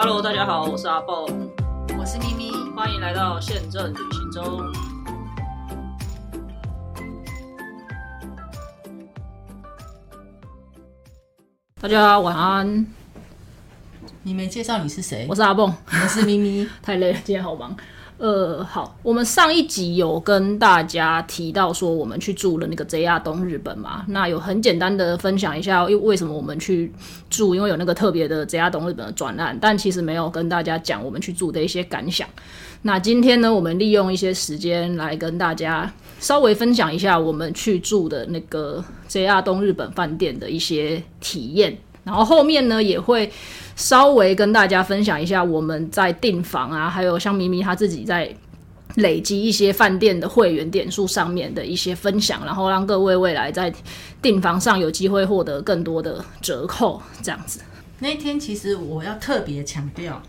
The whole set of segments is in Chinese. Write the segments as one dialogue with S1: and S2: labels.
S1: Hello，大家好，我是阿蹦，
S2: 我是咪咪，
S1: 欢迎来到宪政旅行中。大家晚安，
S2: 你没介绍你是谁？
S1: 我是阿蹦，
S2: 我是咪咪，
S1: 太累了，今天好忙。呃，好，我们上一集有跟大家提到说，我们去住了那个 JR 东日本嘛，那有很简单的分享一下，为为什么我们去住，因为有那个特别的 JR 东日本的转案，但其实没有跟大家讲我们去住的一些感想。那今天呢，我们利用一些时间来跟大家稍微分享一下我们去住的那个 JR 东日本饭店的一些体验，然后后面呢也会。稍微跟大家分享一下我们在订房啊，还有像咪咪他自己在累积一些饭店的会员点数上面的一些分享，然后让各位未来在订房上有机会获得更多的折扣，这样子。
S2: 那天其实我要特别强调，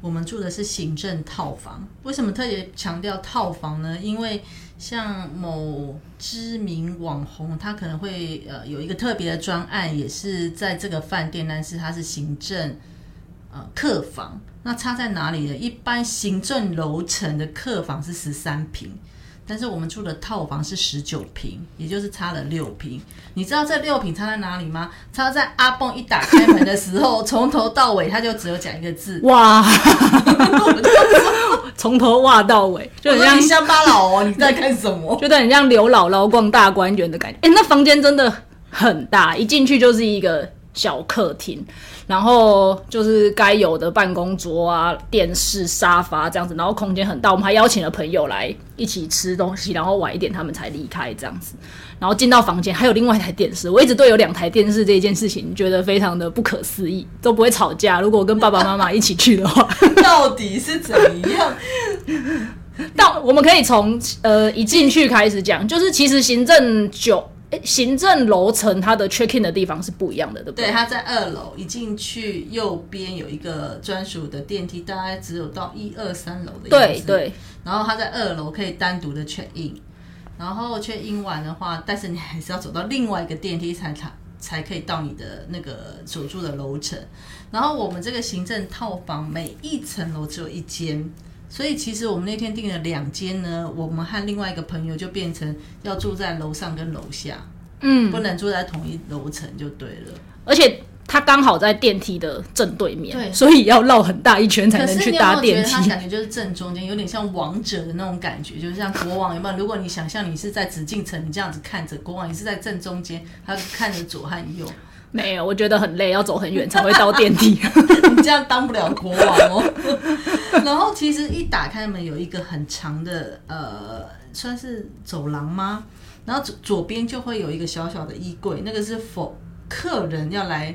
S2: 我们住的是行政套房。为什么特别强调套房呢？因为像某知名网红，他可能会呃有一个特别的专案，也是在这个饭店，但是他是行政。客房那差在哪里呢？一般行政楼层的客房是十三平，但是我们住的套房是十九平，也就是差了六平。你知道这六平差在哪里吗？差在阿蹦一打开门的时候，从头到尾他就只有讲一个字：哇！
S1: 从头哇到尾，就很像
S2: 乡巴佬哦！你在干什么？
S1: 觉得很像刘姥姥逛大观园的感觉。哎，那房间真的很大，一进去就是一个小客厅。然后就是该有的办公桌啊、电视、沙发这样子，然后空间很大。我们还邀请了朋友来一起吃东西，然后晚一点他们才离开这样子。然后进到房间还有另外一台电视，我一直对有两台电视这件事情觉得非常的不可思议，都不会吵架。如果跟爸爸妈妈一起去的话，
S2: 到底是怎样？
S1: 到我们可以从呃一进去开始讲，就是其实行政九。行政楼层它的 check in 的地方是不一样的，对不对？
S2: 对，它在二楼，一进去右边有一个专属的电梯，大概只有到一二三楼的样子。对对。然后它在二楼可以单独的 check in，然后 check in 完的话，但是你还是要走到另外一个电梯才才才可以到你的那个所住的楼层。然后我们这个行政套房每一层楼只有一间。所以其实我们那天订了两间呢，我们和另外一个朋友就变成要住在楼上跟楼下，嗯，不能住在同一楼层就对了。
S1: 而且他刚好在电梯的正对面，对，所以要绕很大一圈才能去搭电梯。
S2: 它感觉就是正中间，有点像王者的那种感觉，就是像国王有没有？如果你想象你是在紫禁城，你这样子看着国王，你是在正中间，他看着左和右。
S1: 没有，我觉得很累，要走很远才会到电梯。
S2: 你这样当不了国王哦。然后其实一打开门，有一个很长的呃，算是走廊吗？然后左左边就会有一个小小的衣柜，那个是否客人要来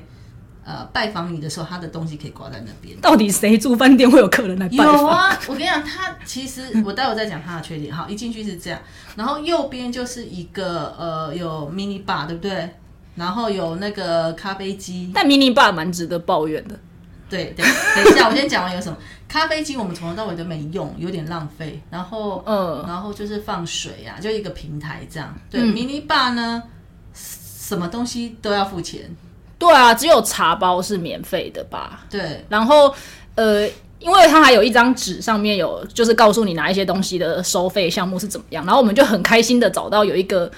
S2: 呃拜访你的时候，他的东西可以挂在那边。
S1: 到底谁住饭店会有客人来拜访？
S2: 有啊，我跟你讲，他其实我待会再讲他的缺点。好，一进去是这样，然后右边就是一个呃有 mini bar，对不对？然后有那个咖啡机，
S1: 但 mini bar 蛮值得抱怨的。
S2: 对对，等一下，我先讲完有什么咖啡机，我们从头到尾都没用，有点浪费。然后，嗯，然后就是放水啊，就一个平台这样。对，mini bar 呢，什么东西都要付钱。
S1: 对啊，只有茶包是免费的吧？
S2: 对。
S1: 然后，呃，因为它还有一张纸，上面有就是告诉你拿一些东西的收费项目是怎么样。然后我们就很开心的找到有一个。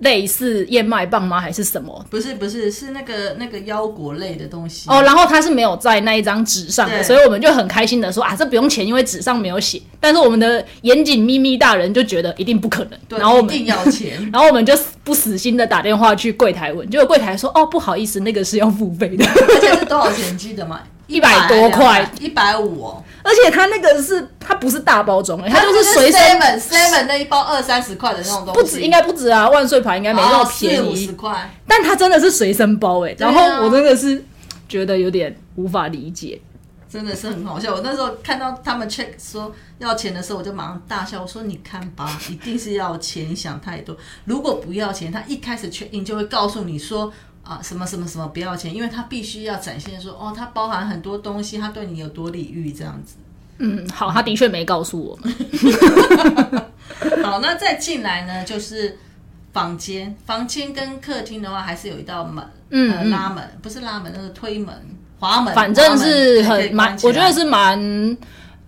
S1: 类似燕麦棒吗？还是什么？
S2: 不是不是，是那个那个腰果类的东西
S1: 哦。然后它是没有在那一张纸上的，所以我们就很开心的说啊，这不用钱，因为纸上没有写。但是我们的严谨咪咪大人就觉得一定不可能，
S2: 然后一定要钱。
S1: 然后我们就不死心的打电话去柜台问，结果柜台说哦，不好意思，那个是要付费的。
S2: 而且是多少钱？记得吗？
S1: 一百多块，
S2: 一百五哦，
S1: 而且它那个是它不是大包装，它就是随身
S2: seven 那一包二三十块的那种东
S1: 西，不止应该不止啊，万岁牌应该没那么便
S2: 宜，十块，
S1: 但它真的是随身包哎，然后我真的是觉得有点无法理解，
S2: 真的是很好笑。我那时候看到他们 check 说要钱的时候，我就马上大笑，我说你看吧，一定是要钱，你想太多。如果不要钱，他一开始 check in 就会告诉你说。啊，什么什么什么不要钱，因为他必须要展现说，哦，它包含很多东西，他对你有多礼遇这样子。
S1: 嗯，好，他的确没告诉我。
S2: 好，那再进来呢，就是房间，房间跟客厅的话，还是有一道门，嗯，拉门，不是拉门，那是推门。滑门，
S1: 反正是很蛮我觉得是蛮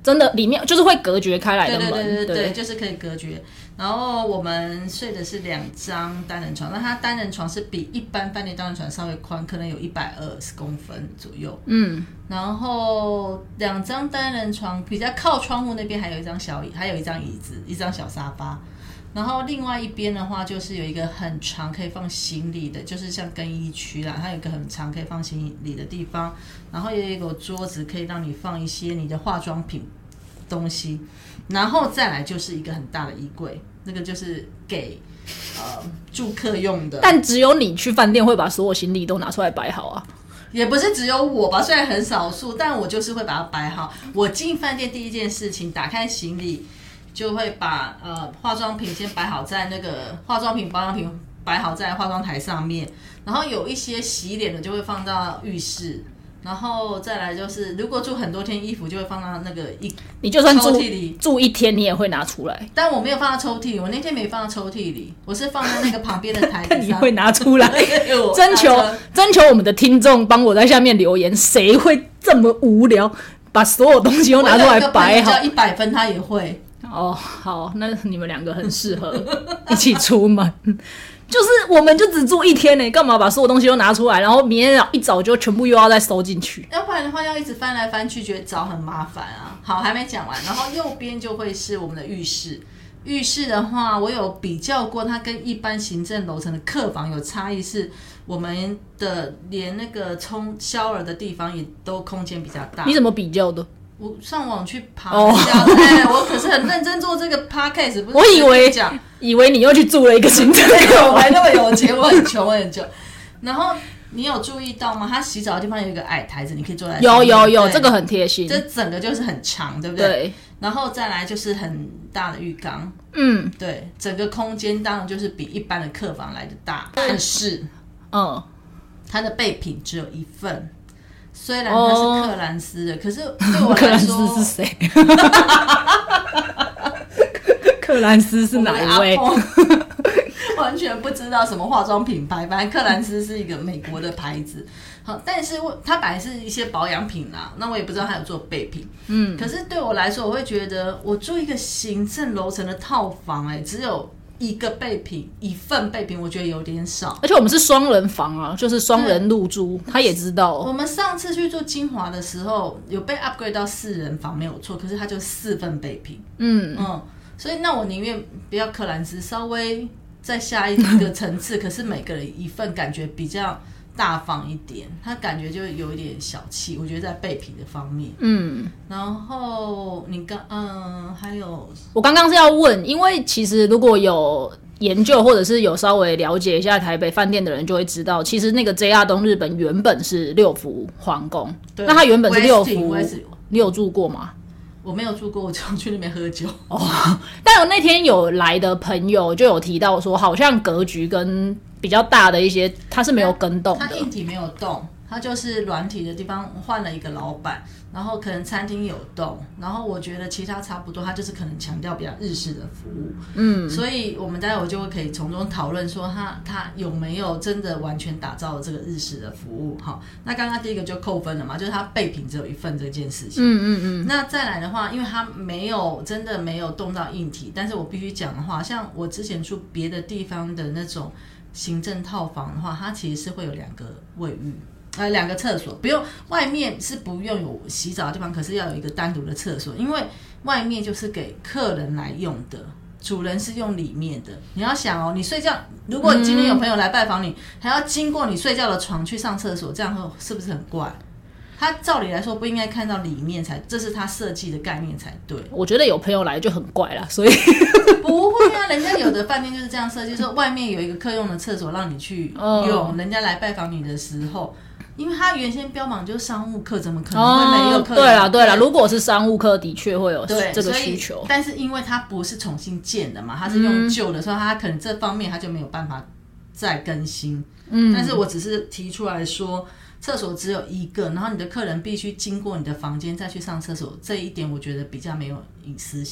S1: 真的，里面就是会隔绝开来的
S2: 对
S1: 门，
S2: 对对对对，就是可以隔绝。然后我们睡的是两张单人床，那它单人床是比一般饭店单人床稍微宽，可能有一百二十公分左右。
S1: 嗯，
S2: 然后两张单人床比较靠窗户那边还有一张小椅，还有一张椅子，一张小沙发。然后另外一边的话，就是有一个很长可以放行李的，就是像更衣区啦，它有一个很长可以放行李的地方。然后也有一个桌子可以让你放一些你的化妆品东西。然后再来就是一个很大的衣柜，那个就是给呃住客用的。
S1: 但只有你去饭店会把所有行李都拿出来摆好啊。
S2: 也不是只有我吧，虽然很少数，但我就是会把它摆好。我进饭店第一件事情，打开行李，就会把呃化妆品先摆好在那个化妆品保养品摆好在化妆台上面，然后有一些洗脸的就会放到浴室，然后再来就是如果住很多天衣服就会放到那个一，
S1: 你就算住
S2: 抽屉里
S1: 住一天，你也会拿出来，
S2: 但我没有放到抽屉里，我那天没放到抽屉里，我是放在那个旁边的台子上。
S1: 但你会拿出来。
S2: 我
S1: 征求征求我们的听众帮我在下面留言，谁会这么无聊，把所有东西都拿出来摆好？
S2: 一百分他也会。
S1: 哦，好，那你们两个很适合一起出门。就是我们就只住一天呢，干嘛把所有东西都拿出来，然后明天一早就全部又要再收进去？
S2: 要不然的话，要一直翻来翻去，觉得找很麻烦啊。好，还没讲完，然后右边就会是我们的浴室。浴室的话，我有比较过，它跟一般行政楼层的客房有差异，是我们的连那个冲 shower 的地方也都空间比较大。
S1: 你怎么比较的？
S2: 我上网去爬
S1: 哦
S2: 一下，哎，我可是很认真做这个 podcast，不是
S1: 我以为
S2: 讲。
S1: 以为你又去住了一个行政
S2: 对，
S1: 客
S2: 我还，那么有钱，我很穷，我很穷。然后你有注意到吗？他洗澡的地方有一个矮台子，你可以坐在上
S1: 有有有，
S2: 对
S1: 这个很贴心。
S2: 这整个就是很长，对不对？
S1: 对，
S2: 然后再来就是很大的浴缸，
S1: 嗯
S2: 对，整个空间当然就是比一般的客房来的大，但是
S1: 嗯，
S2: 它的备品只有一份。虽然他是克兰斯的，可是 对我
S1: 克兰
S2: 来说，
S1: 斯是谁？克兰斯是哪一位？
S2: 完全不知道什么化妆品牌，反正克兰斯是一个美国的牌子。好，但是我它本来是一些保养品啦，那我也不知道它有做备品。嗯，可是对我来说，我会觉得我住一个行政楼层的套房、哎，只有一个备品，一份备品，我觉得有点少。
S1: 而且我们是双人房啊，就是双人入住，他也知道。
S2: 我们上次去住金华的时候，有被 upgrade 到四人房没有错，可是他就四份备品。
S1: 嗯，
S2: 嗯，所以那我宁愿不要克兰斯，稍微再下一个层次，可是每个人一份，感觉比较大方一点，他感觉就有一点小气。我觉得在备品的方面，
S1: 嗯，
S2: 然后你刚嗯还有
S1: 我刚刚是要问，因为其实如果有研究或者是有稍微了解一下台北饭店的人，就会知道，其实那个 JR 东日本原本是六福皇宫，
S2: 对
S1: 那它原本是六福你有住过吗？
S2: 我没有住过，我就去那边喝酒。
S1: 但我那天有来的朋友就有提到说，好像格局跟比较大的一些，它是没有跟动的。
S2: 它硬体没有动，它就是软体的地方换了一个老板，然后可能餐厅有动，然后我觉得其他差不多，它就是可能强调比较日式的服务，嗯，所以我们待会就会可以从中讨论说它它有没有真的完全打造了这个日式的服务。好，那刚刚第一个就扣分了嘛，就是它备品只有一份这件事情，
S1: 嗯嗯嗯，
S2: 那再来的话，因为它没有真的没有动到硬体，但是我必须讲的话，像我之前住别的地方的那种行政套房的话，它其实是会有两个卫浴，呃，两个厕所，不用外面是不用有洗澡的地方，可是要有一个单独的厕所，因为外面就是给客人来用的。主人是用里面的，你要想哦，你睡觉，如果今天有朋友来拜访你，还要经过你睡觉的床去上厕所，这样会是不是很怪？他照理来说不应该看到里面才，这是他设计的概念才对。
S1: 我觉得有朋友来就很怪啦，所以
S2: 不会啊，人家有的饭店就是这样设计，说外面有一个客用的厕所让你去用。人家来拜访你的时候，因为他原先标榜就是商务客，怎么可能会没有客人？
S1: 对啦对啦，如果是商务客，的确会有
S2: 对
S1: 这个需求。
S2: 但是因为它不是重新建的嘛，它是用旧的，所以它可能这方面它就没有办法再更新。嗯，但是我只是提出来说。厕所只有一个，然后你的客人必须经过你的房间再去上厕所，这一点我觉得比较没有隐私，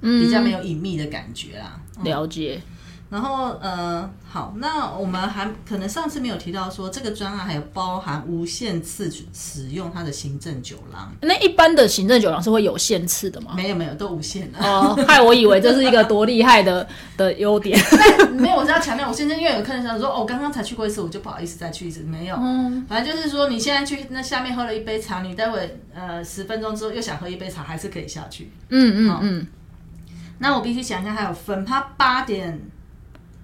S2: 比较没有隐秘的感觉啦。
S1: 了解。
S2: 然后呃，好，那我们还可能上次没有提到说，这个专案还有包含无限次使用它的行政酒廊。
S1: 那一般的行政酒廊是会有限次的吗？
S2: 没有没有，都无限的。
S1: 哦，害我以为这是一个多厉害的的优点。
S2: 没有，我是要强调，我现在因为有客人想说，哦，刚刚才去过一次，我就不好意思再去一次。没有，嗯，反正就是说，你现在去那下面喝了一杯茶，你待会呃十分钟之后又想喝一杯茶，还是可以下去。
S1: 嗯嗯嗯。
S2: 那我必须想一下，还有分，他八点。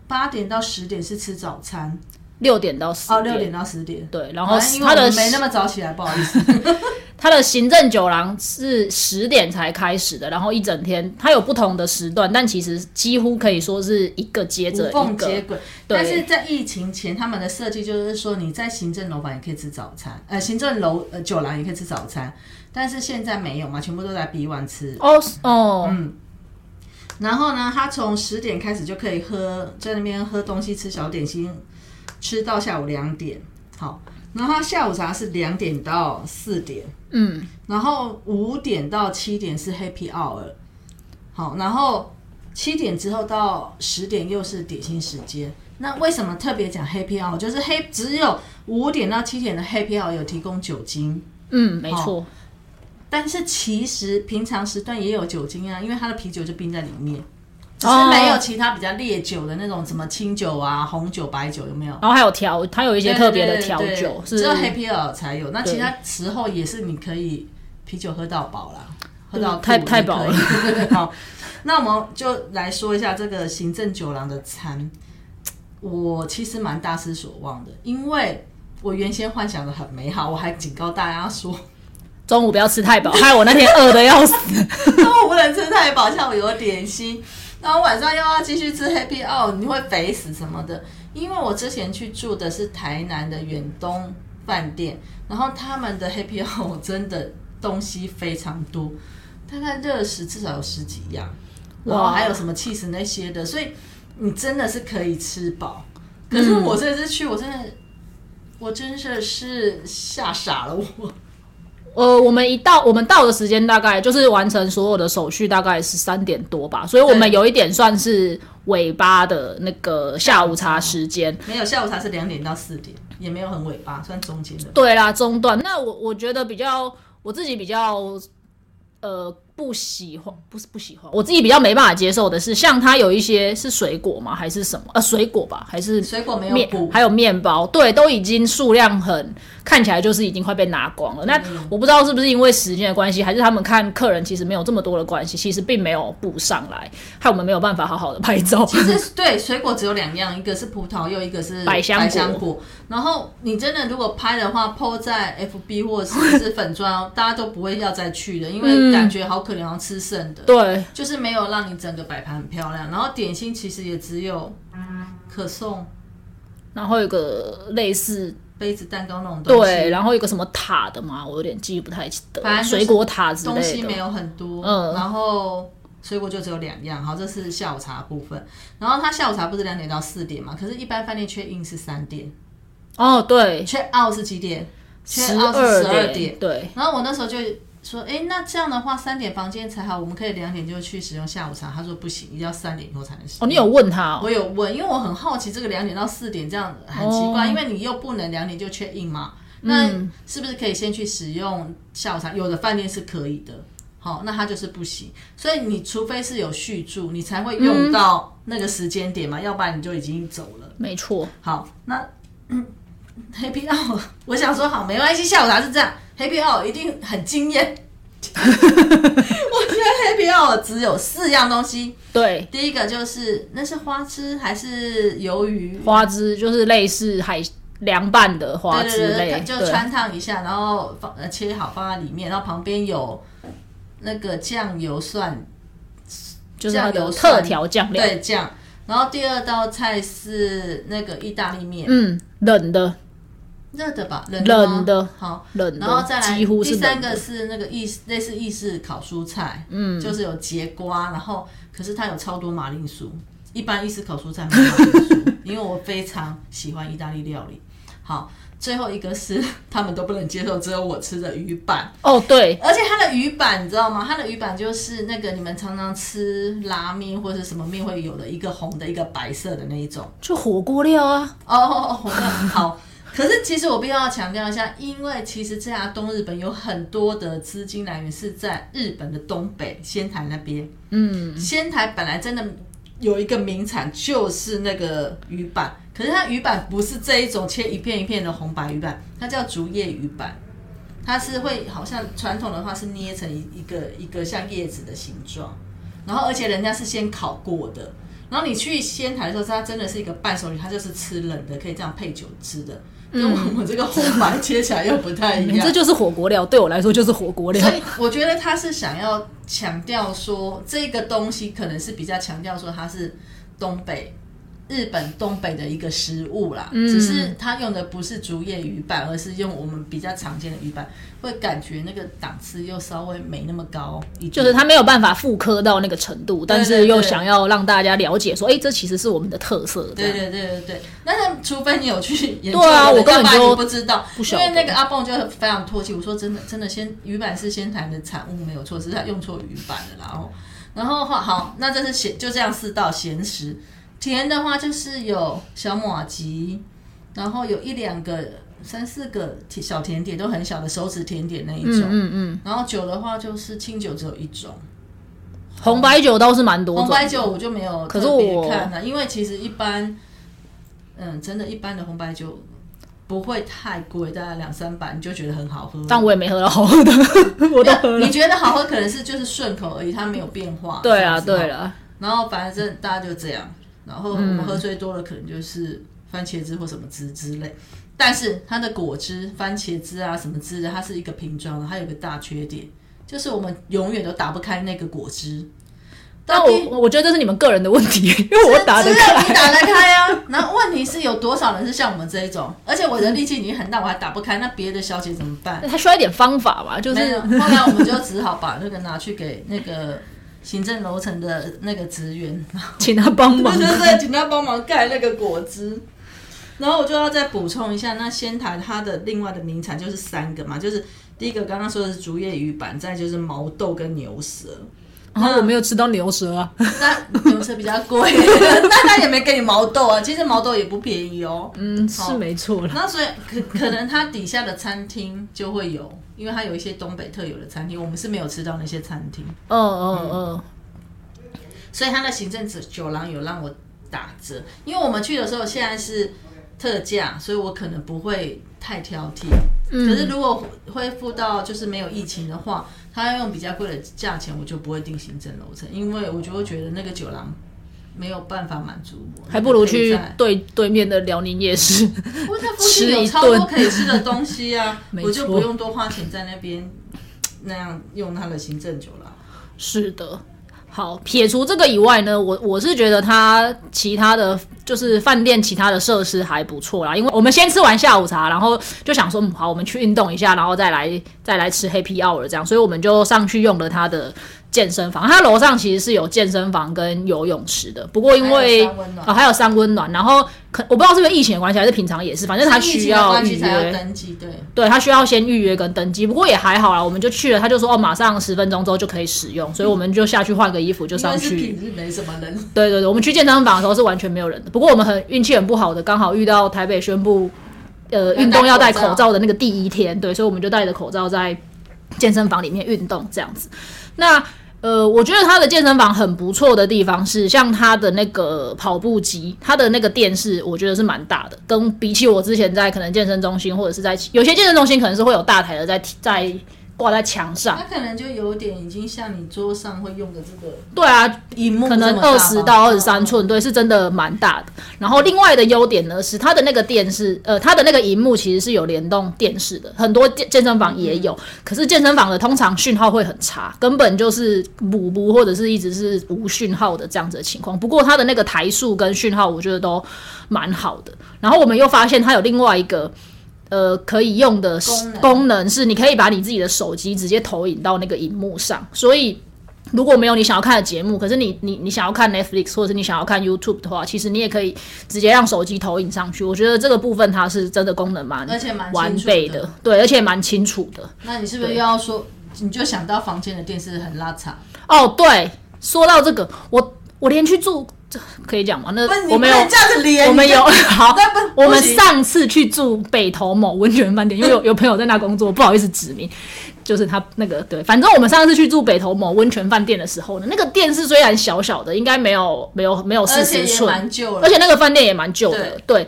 S2: 八点到十点是吃早餐，
S1: 六点到十
S2: 哦，六点到十点，
S1: 对。然后
S2: 他的没那么早起来，不好意思。
S1: 他的行政酒廊是十点才开始的，然后一整天它有不同的时段，但其实几乎可以说是一个接着一个。
S2: 接轨。但是在疫情前，他们的设计就是说，你在行政楼房也可以吃早餐，呃，行政楼呃酒廊也可以吃早餐，但是现在没有嘛，全部都在 B one 吃。
S1: 哦哦，
S2: 嗯。然后呢，他从十点开始就可以喝，在那边喝东西、吃小点心，吃到下午两点。好，然后他下午茶是两点到四点，
S1: 嗯，
S2: 然后五点到七点是 Happy Hour，好，然后七点之后到十点又是点心时间。那为什么特别讲 Happy Hour？就是黑只有五点到七点的 Happy Hour 有提供酒精，
S1: 嗯，没错。
S2: 但是其实平常时段也有酒精啊，因为它的啤酒就冰在里面，只是没有其他比较烈酒的那种什么清酒啊、红酒、白酒有没有？
S1: 然后还有调，它有一些特别的调酒，
S2: 只有 Happy Hour 才有。那其他时候也是你可以啤酒喝到饱啦，喝到
S1: 太太饱了。
S2: 好，那我们就来说一下这个行政酒廊的餐，我其实蛮大失所望的，因为我原先幻想的很美好，我还警告大家说。
S1: 中午不要吃太饱，害我那天饿的要死。
S2: 中午不能吃太饱，下午有点心，然后晚上又要继续吃 Happy Hour，你会肥死什么的。因为我之前去住的是台南的远东饭店，然后他们的 Happy Hour 真的东西非常多，大概热食至少有十几样，然后还有什么 cheese 那些的，所以你真的是可以吃饱。可是我这次去，我真的，我真的是吓傻了我。
S1: 呃，我们一到，我们到的时间大概就是完成所有的手续，大概是三点多吧，所以我们有一点算是尾巴的那个下午茶时间。
S2: 没有下午茶是两点到四点，也没有很尾巴，算中间的。
S1: 对啦，中段。那我我觉得比较，我自己比较，呃。不喜欢不是不喜欢，我自己比较没办法接受的是，像它有一些是水果吗？还是什么？呃，水果吧，还是
S2: 水果没有
S1: 面，还有面包，对，都已经数量很看起来就是已经快被拿光了。那我不知道是不是因为时间的关系，还是他们看客人其实没有这么多的关系，其实并没有补上来，害我们没有办法好好的拍照。
S2: 其实对水果只有两样，一个是葡萄，又一个是百香果。然后你真的如果拍的话，po 在 FB 或者是 粉砖，大家都不会要再去的，因为感觉好可。然后吃剩的，
S1: 对，
S2: 就是没有让你整个摆盘很漂亮。然后点心其实也只有可颂，
S1: 然后有个类似
S2: 杯子蛋糕那种东西，
S1: 对，然后有个什么塔的嘛，我有点记不太得，水果塔之类的
S2: 东西没有很多。嗯，然后水果就只有两样。好，这是下午茶部分。然后他下午茶不是两点到四点嘛？可是，一般饭店缺 in 是三点。
S1: 哦，对，
S2: 缺 out 是几点？缺 out 是十二点。对。然后我那时候就。说，哎，那这样的话，三点房间才好，我们可以两点就去使用下午茶。他说不行，一定要三点以后才能使用。
S1: 哦，你有问他？
S2: 我有问，因为我很好奇这个两点到四点这样很奇怪，因为你又不能两点就 check in 嘛。那是不是可以先去使用下午茶？有的饭店是可以的，好，那他就是不行。所以你除非是有续住，你才会用到那个时间点嘛，要不然你就已经走了。
S1: 没错。
S2: 好，那 Happy Hour，我想说好，没关系，下午茶是这样。Happy Hour 一定很惊艳，我觉得 Happy Hour 只有四样东西。
S1: 对，
S2: 第一个就是那是花枝还是鱿鱼？
S1: 花枝就是类似海凉拌的花枝类，
S2: 就穿烫一下，然后放呃切好放在里面，然后旁边有那个酱油蒜，
S1: 就是那个特调酱料，
S2: 对酱。然后第二道菜是那个意大利面，
S1: 嗯，冷的。
S2: 热的吧，
S1: 冷的，
S2: 好，
S1: 冷
S2: 的，然后再来，
S1: 几乎
S2: 第三个是那个意类似意式烤蔬菜，嗯，就是有节瓜，然后可是它有超多马铃薯，一般意式烤蔬菜没有马铃薯，因为我非常喜欢意大利料理。好，最后一个是 他们都不能接受，只有我吃的鱼板。
S1: 哦，对，
S2: 而且它的鱼板你知道吗？它的鱼板就是那个你们常常吃拉面或者是什么面会有的一个红的，一个白色的那一种。
S1: 就火锅料啊。
S2: 哦哦哦，红的好。可是其实我必须要强调一下，因为其实这家东日本有很多的资金来源是在日本的东北仙台那边。嗯，仙台本来真的有一个名产就是那个鱼板，可是它鱼板不是这一种切一片一片的红白鱼板，它叫竹叶鱼板，它是会好像传统的话是捏成一一个一个像叶子的形状，然后而且人家是先烤过的，然后你去仙台的时候，它真的是一个伴手礼，它就是吃冷的，可以这样配酒吃的。跟我们这个红白切起来又不太一样，
S1: 这就是火锅料，对我来说就是火锅料。
S2: 所以我觉得他是想要强调说，这个东西可能是比较强调说它是东北。日本东北的一个食物啦，只是它用的不是竹叶鱼板，而是用我们比较常见的鱼板，会感觉那个档次又稍微没那么高，
S1: 就是它没有办法复刻到那个程度，但是又想要让大家了解说，哎，这其实是我们的特色。
S2: 对对对对对，那除非你有去研究，
S1: 对啊，我根本就
S2: 不知道，因为那个阿蹦就非常唾弃我说，真的真的，先鱼板是仙台的产物没有错，是他用错鱼板了，然后然后好，好，那这是咸，就这样四道咸食。甜的话就是有小马吉，然后有一两个、三四个小甜点，都很小的手指甜点那一种。嗯嗯。然后酒的话就是清酒只有一种，
S1: 红白酒倒是蛮多。
S2: 红白酒我就没有特别看了，因为其实一般，嗯，真的，一般的红白酒不会太贵，大概两三百你就觉得很好喝。
S1: 但我也没喝到好喝的，我都喝
S2: 你觉得好喝，可能是就是顺口而已，它没有变化。
S1: 对啊，对了。
S2: 然后反正大家就这样。然后我们喝最多的可能就是番茄汁或什么汁之类，但是它的果汁、番茄汁啊什么汁的，它是一个瓶装的，它有个大缺点，就是我们永远都打不开那个果汁。
S1: 但我我觉得这是你们个人的问题，因为我打得开，
S2: 你打得开啊。然后问题是有多少人是像我们这一种？而且我的力气已经很大，我还打不开，那别的小姐怎么办？
S1: 他需要一点方法吧？就是
S2: 后来我们就只好把那个拿去给那个。行政楼层的那个职员，
S1: 请他帮忙，
S2: 对 对对，请他帮忙盖那个果汁。然后我就要再补充一下，那仙台它的另外的名产就是三个嘛，就是第一个刚刚说的是竹叶鱼板，再就是毛豆跟牛舌。
S1: 然后我没有吃到牛舌啊，
S2: 那牛舌比较贵，但他也没给你毛豆啊。其实毛豆也不便宜哦。
S1: 嗯，是没错了
S2: 那所以可可能它底下的餐厅就会有。因为它有一些东北特有的餐厅，我们是没有吃到那些餐厅。嗯嗯嗯。所以它的行政酒酒廊有让我打折，因为我们去的时候现在是特价，所以我可能不会太挑剔。嗯。可是如果恢复到就是没有疫情的话，他要用比较贵的价钱，我就不会订行政楼层，因为我就会觉得那个酒廊。没有办法满足我，
S1: 还不如去对对面的辽宁夜市
S2: 吃一顿可以吃的东西啊！我就不用多花钱在那边那样用他的行政酒了。
S1: 是的，好，撇除这个以外呢，我我是觉得他其他的就是饭店其他的设施还不错啦。因为我们先吃完下午茶，然后就想说，嗯，好，我们去运动一下，然后再来再来吃 Happy Hour 这样，所以我们就上去用了他的。健身房，它楼上其实是有健身房跟游泳池的，不过因为
S2: 啊
S1: 还有三温暖，然后可我不知道是不是疫情的关系还是平常也是，反正他需要预约
S2: 登记，对
S1: 对，他需要先预约跟登记，不过也还好啦，我们就去了，他就说哦马上十分钟之后就可以使用，所以我们就下去换个衣服就上去。
S2: 平日没什么人。
S1: 对对对，我们去健身房的时候是完全没有人的，不过我们很运气很不好的，刚好遇到台北宣布呃运动要戴口罩的那个第一天，对，所以我们就戴着口罩在健身房里面运动这样子，那。呃，我觉得他的健身房很不错的地方是，像他的那个跑步机，他的那个电视，我觉得是蛮大的，跟比起我之前在可能健身中心或者是在有些健身中心可能是会有大台的在在。挂在墙上，
S2: 它可能就有点已经像你桌上会用的这个。
S1: 对啊，荧幕可能二十到二十三寸，对，是真的蛮大的。然后另外的优点呢，是它的那个电视，呃，它的那个荧幕其实是有联动电视的，很多健健身房也有。可是健身房的通常讯号会很差，根本就是补不或者是一直是无讯号的这样子的情况。不过它的那个台数跟讯号，我觉得都蛮好的。然后我们又发现它有另外一个。呃，可以用的功能是，你可以把你自己的手机直接投影到那个荧幕上，所以如果没有你想要看的节目，可是你你你想要看 Netflix 或者是你想要看 YouTube 的话，其实你也可以直接让手机投影上去。我觉得这个部分它是真的功能蛮
S2: 而且蛮
S1: 完备的，对，而且蛮清楚的。
S2: 那你是不是又要说，你就想到房间的电视很拉长？
S1: 哦，对，说到这个，我我连去住，这可以讲吗？那我们有
S2: 这样子连，
S1: 我们有 好我们上次去住北投某温泉饭店，因为有 有朋友在那工作，不好意思指名，就是他那个对，反正我们上次去住北投某温泉饭店的时候呢，那个电视虽然小小的，应该没有没有没有四十寸，
S2: 蛮旧了，
S1: 而且那个饭店也蛮旧的，对。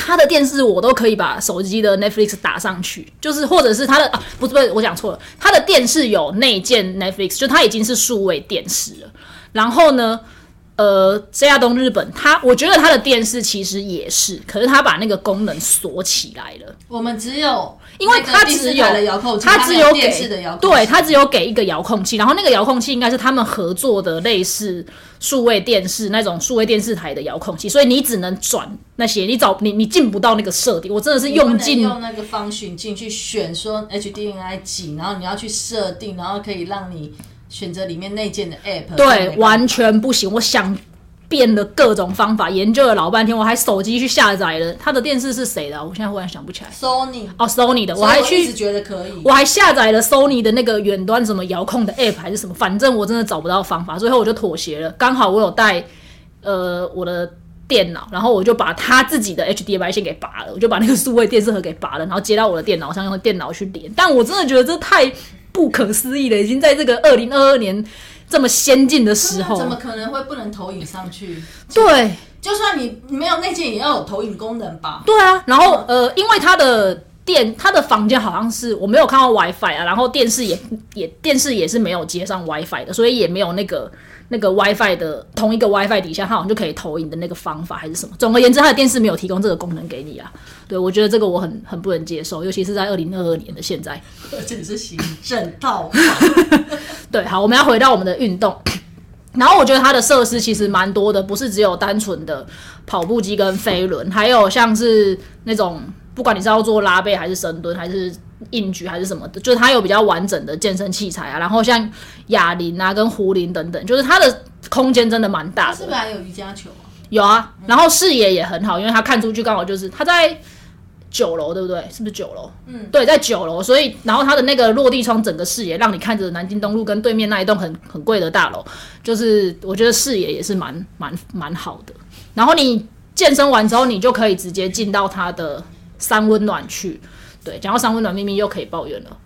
S1: 他的电视我都可以把手机的 Netflix 打上去，就是或者是他的啊，不是不是，我讲错了，他的电视有内建 Netflix，就它已经是数位电视了。然后呢，呃，这亚东日本，它我觉得它的电视其实也是，可是它把那个功能锁起来了。
S2: 我们只有
S1: 因为它只有
S2: 遥控器，
S1: 它只有
S2: 没电视
S1: 给
S2: 的遥控器，
S1: 对，它只有给一个遥控器，然后那个遥控器应该是他们合作的类似数位电视那种数位电视台的遥控器，所以你只能转那些，你找你你进不到那个设定，我真的是用尽
S2: 用那个方寻进去选说 HDMI 几，然后你要去设定，然后可以让你选择里面内建的 App，
S1: 对，完全不行。我想变了各种方法，研究了老半天，我还手机去下载了。他的电视是谁的啊、我现在忽然想不起来。
S2: Sony，
S1: 哦，Sony 的，我还去
S2: 我一直觉得可以。
S1: 我还下载了 Sony 的那个远端什么遥控的 App 还是什么，反正我真的找不到方法，最后我就妥协了。刚好我有带呃我的电脑，然后我就把他自己的 HDMI 线给拔了，我就把那个数位电视盒给拔了，然后接到我的电脑上，用电脑去连。但我真的觉得这太不可思议的，已经在这个二零二二年这么先进的时候
S2: 怎，么可能会不能投影上去？
S1: 对。
S2: 就算你没有内件，也要有投影功能吧？
S1: 对啊，然后呃，因为他的电，他的房间好像是我没有看到 WiFi 啊，然后电视也也电视也是没有接上 WiFi 的，所以也没有那个那个 WiFi 的同一个 WiFi 底下，它好像就可以投影的那个方法还是什么。总而言之，它的电视没有提供这个功能给你啊。对，我觉得这个我很很不能接受，尤其是在二零二二年的现在。
S2: 而且是行政套房，
S1: 对，好，我们要回到我们的运动。然后我觉得它的设施其实蛮多的，不是只有单纯的跑步机跟飞轮，还有像是那种不管你是要做拉背还是深蹲还是硬举还是什么的，就是它有比较完整的健身器材啊。然后像哑铃啊跟壶铃等等，就是它的空间真的蛮大的
S2: 是不。是还有瑜伽球啊？
S1: 有啊，然后视野也很好，因为它看出去刚好就是它在九楼，对不对？是不是九楼？嗯，对，在九楼，所以然后它的那个落地窗，整个视野让你看着南京东路跟对面那一栋很很贵的大楼，就是我觉得视野也是蛮蛮蛮好的。然后你健身完之后，你就可以直接进到它的三温暖去。对，讲到三温暖，秘密又可以抱怨了。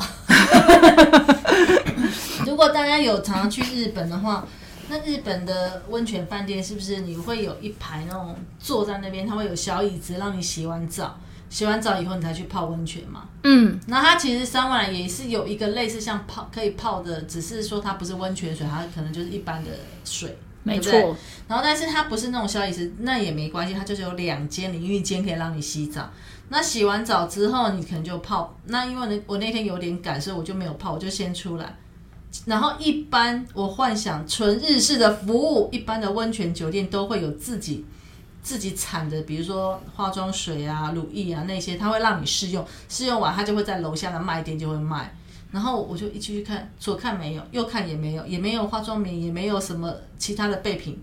S2: 如果大家有常常去日本的话，那日本的温泉饭店是不是你会有一排那种坐在那边，它会有小椅子让你洗完澡，洗完澡以后你才去泡温泉嘛？
S1: 嗯，
S2: 那它其实三万也是有一个类似像泡可以泡的，只是说它不是温泉水，它可能就是一般的水。
S1: 没
S2: 对对
S1: 错，
S2: 然后，但是它不是那种小椅子，那也没关系，它就是有两间淋浴间可以让你洗澡。那洗完澡之后，你可能就泡。那因为呢，我那天有点赶，所以我就没有泡，我就先出来。然后一般我幻想纯日式的服务，一般的温泉酒店都会有自己自己产的，比如说化妆水啊、乳液啊那些，它会让你试用，试用完它就会在楼下的卖店就会卖。然后我就一继续看，左看没有，右看也没有，也没有化妆棉，也没有什么其他的备品。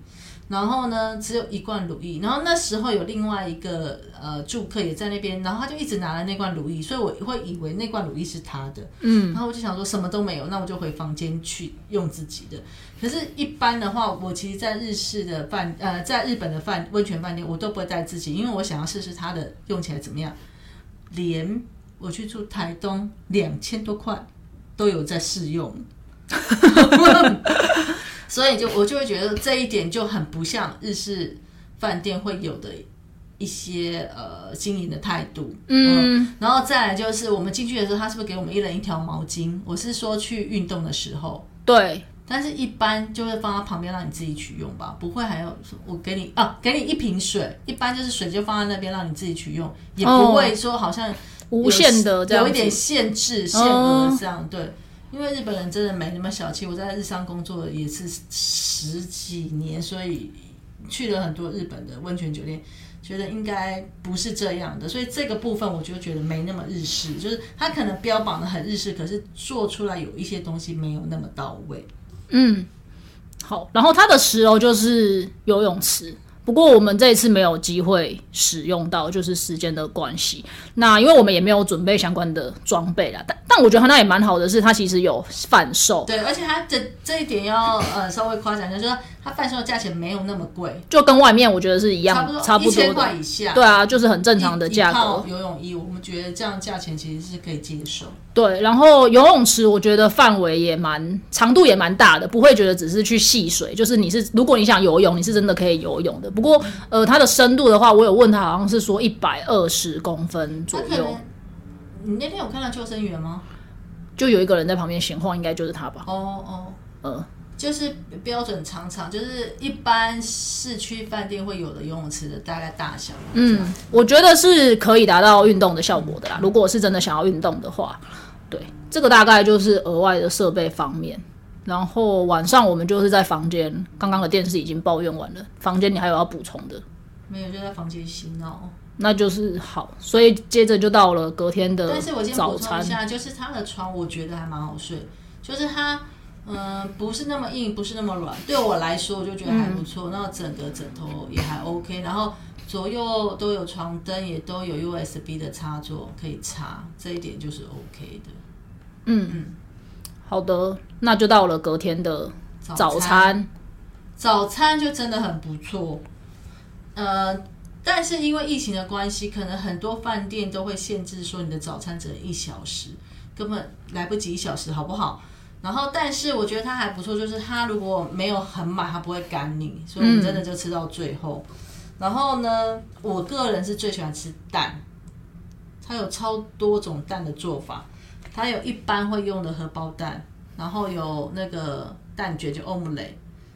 S2: 然后呢，只有一罐乳液。然后那时候有另外一个呃住客也在那边，然后他就一直拿了那罐乳液，所以我会以为那罐乳液是他的。嗯，然后我就想说什么都没有，那我就回房间去用自己的。可是，一般的话，我其实，在日式的饭呃，在日本的饭温泉饭店，我都不会带自己，因为我想要试试它的用起来怎么样。连我去住台东，两千多块都有在试用。所以就我就会觉得这一点就很不像日式饭店会有的一些呃经营的态度。
S1: 嗯，
S2: 然后再来就是我们进去的时候，他是不是给我们一人一条毛巾？我是说去运动的时候。
S1: 对，
S2: 但是，一般就会放在旁边让你自己取用吧，不会还有我给你啊，给你一瓶水，一般就是水就放在那边让你自己取用，也不会说好像有
S1: 无限的这样
S2: 有一点限制限额这样、对。因为日本人真的没那么小气，我在日商工作也是十几年，所以去了很多日本的温泉酒店，觉得应该不是这样的，所以这个部分我就觉得没那么日式，就是他可能标榜的很日式，可是做出来有一些东西没有那么到位。
S1: 嗯，好，然后它的十楼就是游泳池。不过我们这一次没有机会使用到，就是时间的关系。那因为我们也没有准备相关的装备啦，但但我觉得它那也蛮好的，是它其实有贩售，
S2: 对，而且它的这一点要呃稍微夸奖一下，就是它贩售的价钱没有那么贵，
S1: 就跟外面我觉得是一样，
S2: 差不多
S1: 差不多
S2: 一千块
S1: 的。
S2: 以下。
S1: 对啊，就是很正常的价格。
S2: 游泳衣，我们觉得这样价钱其实是可以接受。
S1: 对，然后游泳池我觉得范围也蛮长度也蛮大的，不会觉得只是去戏水，就是你是如果你想游泳，你是真的可以游泳的。不过呃，它的深度的话，我有问他，好像是说一百二十公分左右
S2: 你那天有看到救生员吗？
S1: 就有一个人在旁边闲晃，应该就是他吧。
S2: 哦哦，
S1: 呃，
S2: 就是标准长长，就是一般市区饭店会有的游泳池的大概大小。
S1: 嗯，我觉得是可以达到运动的效果的啦。如果是真的想要运动的话，对，这个大概就是额外的设备方面。然后晚上我们就是在房间，刚刚的电视已经抱怨完了，房间你还有要补充的，
S2: 没有，就在房间洗脑。
S1: 那就是好。所以接着就到了隔天的
S2: 但是我先
S1: 早餐
S2: 补充一，下，就是他的床我觉得还蛮好睡，就是它。嗯，不是那么硬，不是那么软，对我来说我就觉得还不错。那整个枕头也还 OK，然后左右都有床灯，也都有 USB 的插座可以插，这一点就是 OK 的。
S1: 嗯嗯好的，那就到了隔天的早
S2: 早
S1: 餐。
S2: 早餐就真的很不错，呃，但是因为疫情的关系，可能很多饭店都会限制说你的早餐只能一小时，根本来不及一小时，好不好？然后，但是我觉得它还不错，就是它如果没有很满，它不会干你，所以我们真的就吃到最后。然后呢，我个人是最喜欢吃蛋，它有超多种蛋的做法，它有一般会用的荷包蛋，然后有那个蛋卷就 omelet，。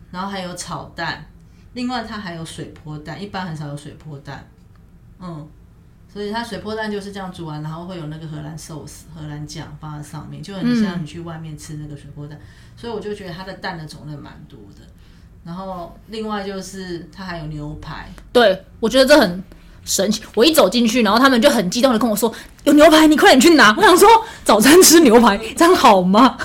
S2: 然后还有炒蛋，另外它还有水波蛋，一般很少有水波蛋，嗯，所以它水波蛋就是这样煮完，然后会有那个荷兰寿司、荷兰酱放在上面，就很像你去外面吃那个水波蛋，所以我就觉得它的蛋的种类蛮多的。然后另外就是它还有牛排，
S1: 对，我觉得这很神奇。我一走进去，然后他们就很激动的跟我说：“有牛排，你快点去拿。”我想说，早餐吃牛排，这样好吗？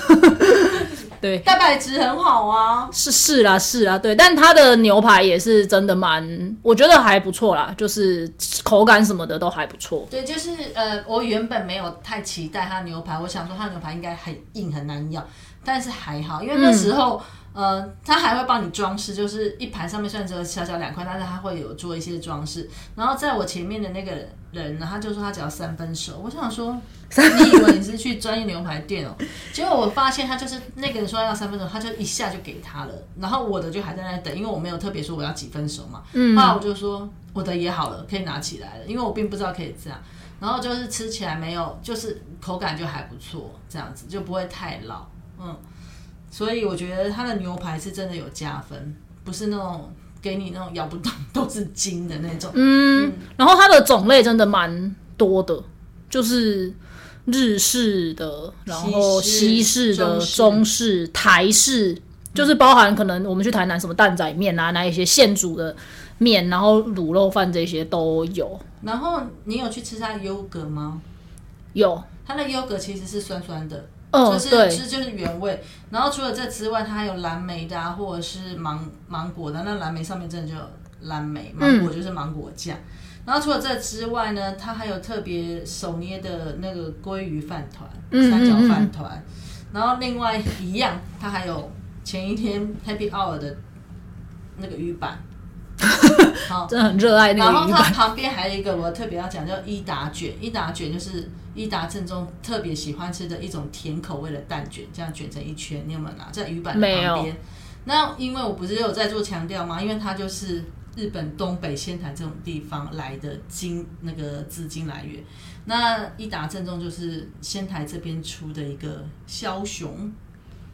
S1: 对，
S2: 蛋白质很好啊。
S1: 是是啦是啦，对，但它的牛排也是真的蛮，我觉得还不错啦，就是口感什么的都还不错。
S2: 对，就是呃，我原本没有太期待它牛排，我想说它牛排应该很硬很难咬，但是还好，因为那时候、呃，他还会帮你装饰，就是一盘上面虽然只有小小两块，但是他会有做一些装饰。然后在我前面的那个人呢，他就说他只要三分熟，我想说，你以为你是去专业牛排店哦？结果我发现他就是那个人说要三分熟，他就一下就给他了，然后我的就还在那等，因为我没有特别说我要几分熟嘛。嗯，后来我就说我的也好了，可以拿起来了，因为我并不知道可以这样。然后就是吃起来没有，就是口感就还不错，这样子就不会太老，嗯。所以我觉得他的牛排是真的有加分，不是那种给你那种咬不动都是筋的那种。
S1: 嗯，然后它的种类真的蛮多的，就是日式的，然后西
S2: 西式
S1: 式的、
S2: 中式
S1: 中式、台式，就是包含可能我们去台南什么蛋仔面啊，那一些现煮的面，然后卤肉饭这些都有。
S2: 然后你有去吃它的优格吗？
S1: 有，
S2: 它的优格其实是酸酸的，
S1: 嗯，
S2: 就是
S1: 对，
S2: 吃就是原味。然后除了这之外，它还有蓝莓的、啊，或者是芒芒果的。那蓝莓上面真的就有蓝莓，芒果就是芒果酱。然后除了这之外呢，它还有特别手捏的那个鲑鱼饭团、
S1: 嗯
S2: 三角
S1: 嗯嗯
S2: 饭团。然后另外一样，它还有前一天 Happy Hour 的那个鱼板。好，
S1: 真的很热爱那
S2: 然后它。旁边还有一个我特别要讲，叫伊达卷。伊达卷就是伊达正宗特别喜欢吃的一种甜口味的蛋卷，这样卷成一圈。你有没有拿在鱼板的旁边？那因为我不是有在做强调吗？因为它就是日本东北仙台这种地方来的金那个资金来源。那伊达正宗就是仙台这边出的一个枭雄，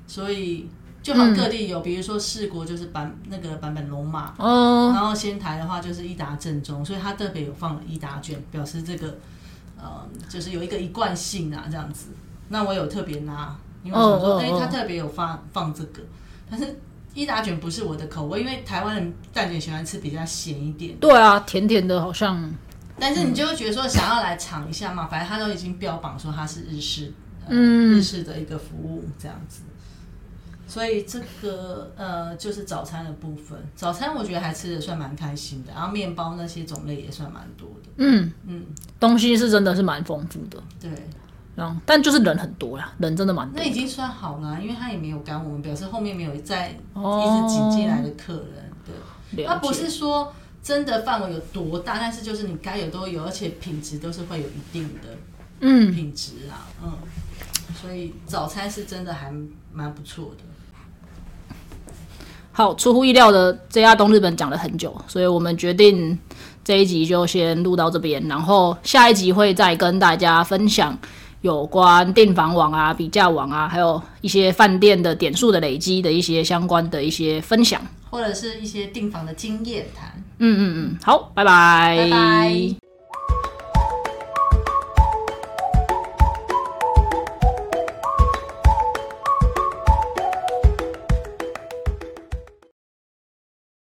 S2: 所以就好各地有，比如说四国就是版那个版本龙马，
S1: 哦，
S2: 然后仙台的话就是伊达正宗，所以它特别有放了伊达卷，表示这个呃就是有一个一贯性啊这样子。那我有特别拿，因为我想说，哎、
S1: 哦哦。哦
S2: 它特别有放放这个，但是伊达卷不是我的口味，因为台湾人蛋卷喜欢吃比较咸一点，
S1: 对啊，甜甜的，好像。
S2: 但是你就会觉得说想要来尝一下嘛，反正它都已经标榜说它是日式，呃、
S1: 嗯。
S2: 日式的一个服务这样子。所以这个呃就是早餐的部分，早餐我觉得还吃的算蛮开心的，然后面包那些种类也算蛮多的。
S1: 嗯，
S2: 嗯，
S1: 东西是真的是蛮丰富的，
S2: 对，
S1: 然后但就是人很多啦，人真的蛮多
S2: 那。已经算好了，因为他也没有赶我们，表示后面没有再一
S1: 哦
S2: 直挤进来的客人。对，他不是说真的范围有多大，但是就是你该有都有，而且品质都是会有一定的
S1: 嗯，
S2: 品质啊，嗯，所以早餐是真的还蛮不错的。
S1: 好，出乎意料的，，JR 东日本讲了很久，所以我们决定这一集就先录到这边，然后下一集会再跟大家分享有关订房网啊、比价网啊，还有一些饭店的点数的累积的一些相关的一些分享。
S2: 或者是一些订房的经验谈。
S1: 嗯嗯嗯，好，拜拜，
S2: 拜拜。